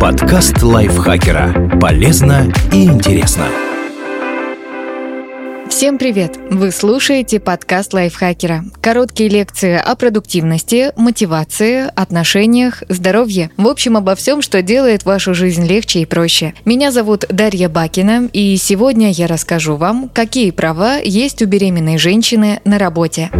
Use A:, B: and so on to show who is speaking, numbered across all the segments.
A: Подкаст лайфхакера. Полезно и интересно.
B: Всем привет! Вы слушаете подкаст лайфхакера. Короткие лекции о продуктивности, мотивации, отношениях, здоровье. В общем, обо всем, что делает вашу жизнь легче и проще. Меня зовут Дарья Бакина, и сегодня я расскажу вам, какие права есть у беременной женщины на работе.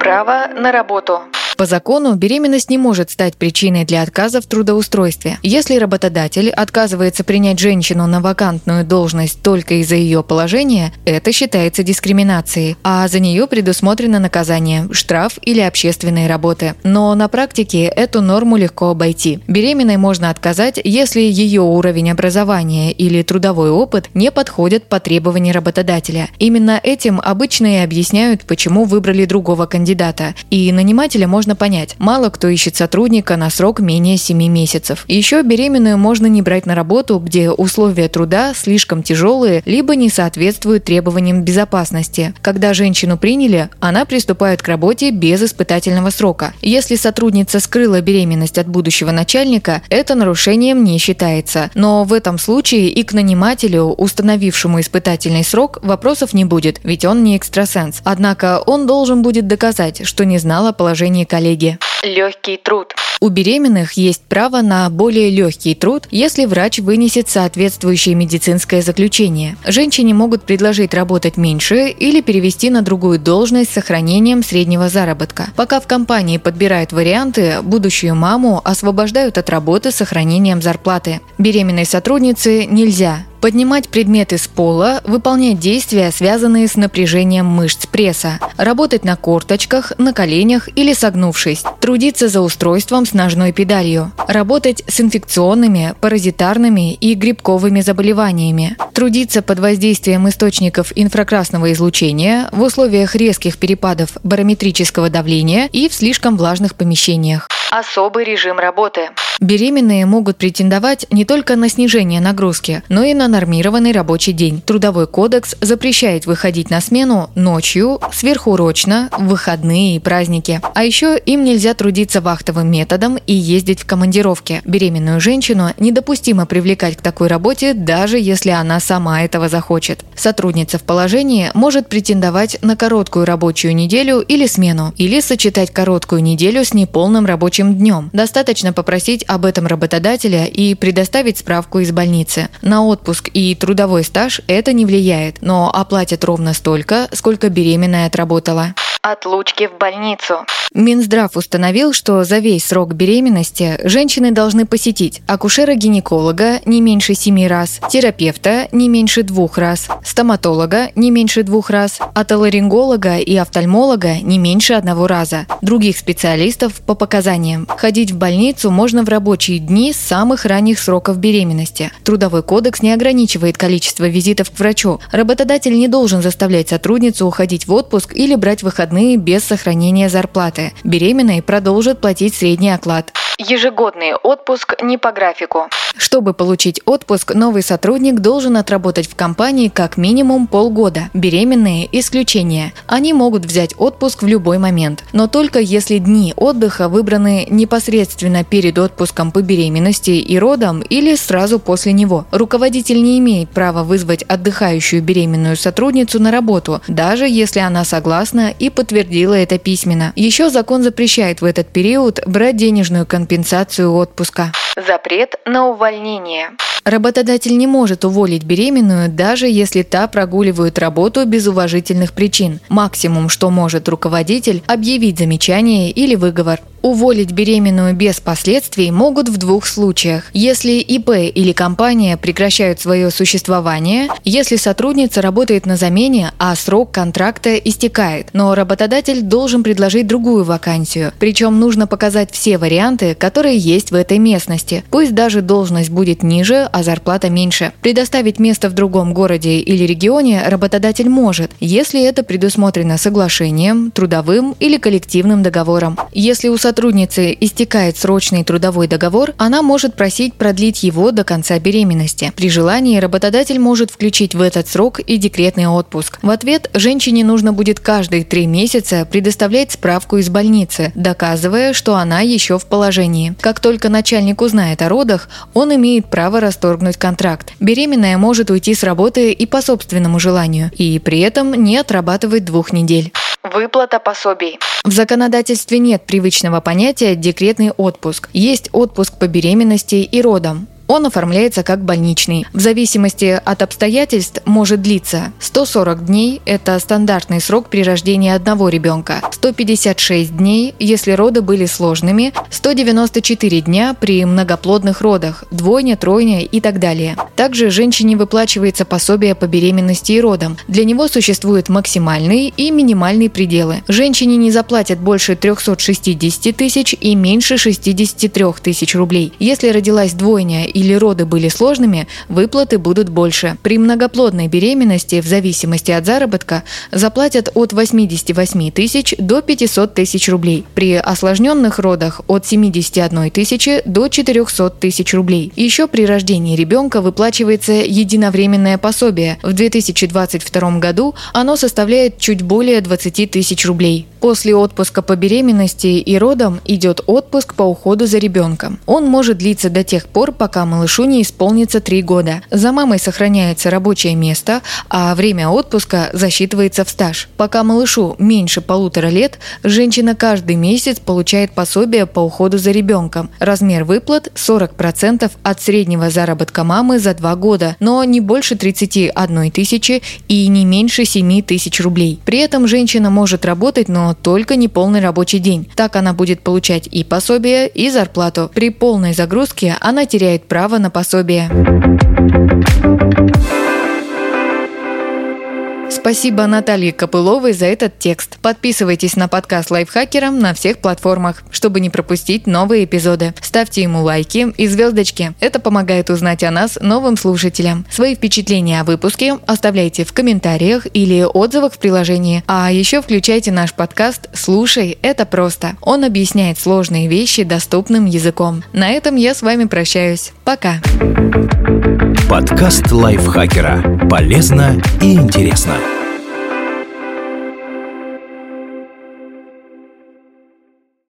B: Право на работу. По закону беременность не может стать причиной для отказа в трудоустройстве. Если работодатель отказывается принять женщину на вакантную должность только из-за ее положения, это считается дискриминацией, а за нее предусмотрено наказание – штраф или общественные работы. Но на практике эту норму легко обойти. Беременной можно отказать, если ее уровень образования или трудовой опыт не подходят по требованиям работодателя. Именно этим обычно и объясняют, почему выбрали другого кандидата. И нанимателя можно можно понять. Мало кто ищет сотрудника на срок менее 7 месяцев. Еще беременную можно не брать на работу, где условия труда слишком тяжелые, либо не соответствуют требованиям безопасности. Когда женщину приняли, она приступает к работе без испытательного срока. Если сотрудница скрыла беременность от будущего начальника, это нарушением не считается. Но в этом случае и к нанимателю, установившему испытательный срок, вопросов не будет, ведь он не экстрасенс. Однако он должен будет доказать, что не знал о положении коллеги. Легкий труд. У беременных есть право на более легкий труд, если врач вынесет соответствующее медицинское заключение. Женщине могут предложить работать меньше или перевести на другую должность с сохранением среднего заработка. Пока в компании подбирают варианты, будущую маму освобождают от работы с сохранением зарплаты. Беременной сотруднице нельзя Поднимать предметы с пола, выполнять действия, связанные с напряжением мышц пресса, работать на корточках, на коленях или согнувшись, трудиться за устройством с ножной педалью, работать с инфекционными, паразитарными и грибковыми заболеваниями, трудиться под воздействием источников инфракрасного излучения в условиях резких перепадов барометрического давления и в слишком влажных помещениях. Особый режим работы. Беременные могут претендовать не только на снижение нагрузки, но и на нормированный рабочий день. Трудовой кодекс запрещает выходить на смену ночью, сверхурочно, в выходные и праздники. А еще им нельзя трудиться вахтовым методом и ездить в командировке. Беременную женщину недопустимо привлекать к такой работе, даже если она сама этого захочет. Сотрудница в положении может претендовать на короткую рабочую неделю или смену, или сочетать короткую неделю с неполным рабочим днем. Достаточно попросить об этом работодателя и предоставить справку из больницы. На отпуск и трудовой стаж это не влияет, но оплатят ровно столько, сколько беременная отработала. Отлучки в больницу. Минздрав установил, что за весь срок беременности женщины должны посетить акушера-гинеколога не меньше семи раз, терапевта не меньше двух раз, стоматолога не меньше двух раз, отоларинголога и офтальмолога не меньше одного раза, других специалистов по показаниям. Ходить в больницу можно в рабочие дни с самых ранних сроков беременности. Трудовой кодекс не ограничивает количество визитов к врачу. Работодатель не должен заставлять сотрудницу уходить в отпуск или брать выходные без сохранения зарплаты. Беременные продолжат платить средний оклад. Ежегодный отпуск не по графику. Чтобы получить отпуск, новый сотрудник должен отработать в компании как минимум полгода. Беременные – исключение. Они могут взять отпуск в любой момент, но только если дни отдыха выбраны непосредственно перед отпуском по беременности и родам или сразу после него. Руководитель не имеет права вызвать отдыхающую беременную сотрудницу на работу, даже если она согласна и подтвердила это письменно. Еще закон запрещает в этот период брать денежную компенсацию отпуска. Запрет на увольнение. Работодатель не может уволить беременную, даже если та прогуливает работу без уважительных причин. Максимум, что может руководитель, объявить замечание или выговор. Уволить беременную без последствий могут в двух случаях. Если ИП или компания прекращают свое существование, если сотрудница работает на замене, а срок контракта истекает, но работодатель должен предложить другую вакансию. Причем нужно показать все варианты, которые есть в этой местности беременности. Пусть даже должность будет ниже, а зарплата меньше. Предоставить место в другом городе или регионе работодатель может, если это предусмотрено соглашением, трудовым или коллективным договором. Если у сотрудницы истекает срочный трудовой договор, она может просить продлить его до конца беременности. При желании работодатель может включить в этот срок и декретный отпуск. В ответ женщине нужно будет каждые три месяца предоставлять справку из больницы, доказывая, что она еще в положении. Как только начальник узнает о родах, он имеет право расторгнуть контракт. Беременная может уйти с работы и по собственному желанию, и при этом не отрабатывать двух недель.
C: Выплата пособий.
B: В законодательстве нет привычного понятия «декретный отпуск». Есть отпуск по беременности и родам. Он оформляется как больничный. В зависимости от обстоятельств может длиться 140 дней – это стандартный срок при рождении одного ребенка, 156 дней, если роды были сложными, 194 дня при многоплодных родах, двойня, тройня и так далее. Также женщине выплачивается пособие по беременности и родам. Для него существуют максимальные и минимальные пределы. Женщине не заплатят больше 360 тысяч и меньше 63 тысяч рублей. Если родилась двойня и или роды были сложными, выплаты будут больше. При многоплодной беременности, в зависимости от заработка, заплатят от 88 тысяч до 500 тысяч рублей. При осложненных родах от 71 тысячи до 400 тысяч рублей. Еще при рождении ребенка выплачивается единовременное пособие. В 2022 году оно составляет чуть более 20 тысяч рублей. После отпуска по беременности и родам идет отпуск по уходу за ребенком. Он может длиться до тех пор, пока малышу не исполнится 3 года. За мамой сохраняется рабочее место, а время отпуска засчитывается в стаж. Пока малышу меньше полутора лет, женщина каждый месяц получает пособие по уходу за ребенком. Размер выплат 40% от среднего заработка мамы за 2 года, но не больше 31 тысячи и не меньше 7 тысяч рублей. При этом женщина может работать, но только не полный рабочий день. Так она будет получать и пособие, и зарплату. При полной загрузке она теряет право на пособие. Спасибо Наталье Копыловой за этот текст. Подписывайтесь на подкаст Лайфхакера на всех платформах, чтобы не пропустить новые эпизоды. Ставьте ему лайки и звездочки. Это помогает узнать о нас новым слушателям. Свои впечатления о выпуске оставляйте в комментариях или отзывах в приложении. А еще включайте наш подкаст «Слушай, это просто». Он объясняет сложные вещи доступным языком. На этом я с вами прощаюсь. Пока.
A: Подкаст Лайфхакера. Полезно и интересно.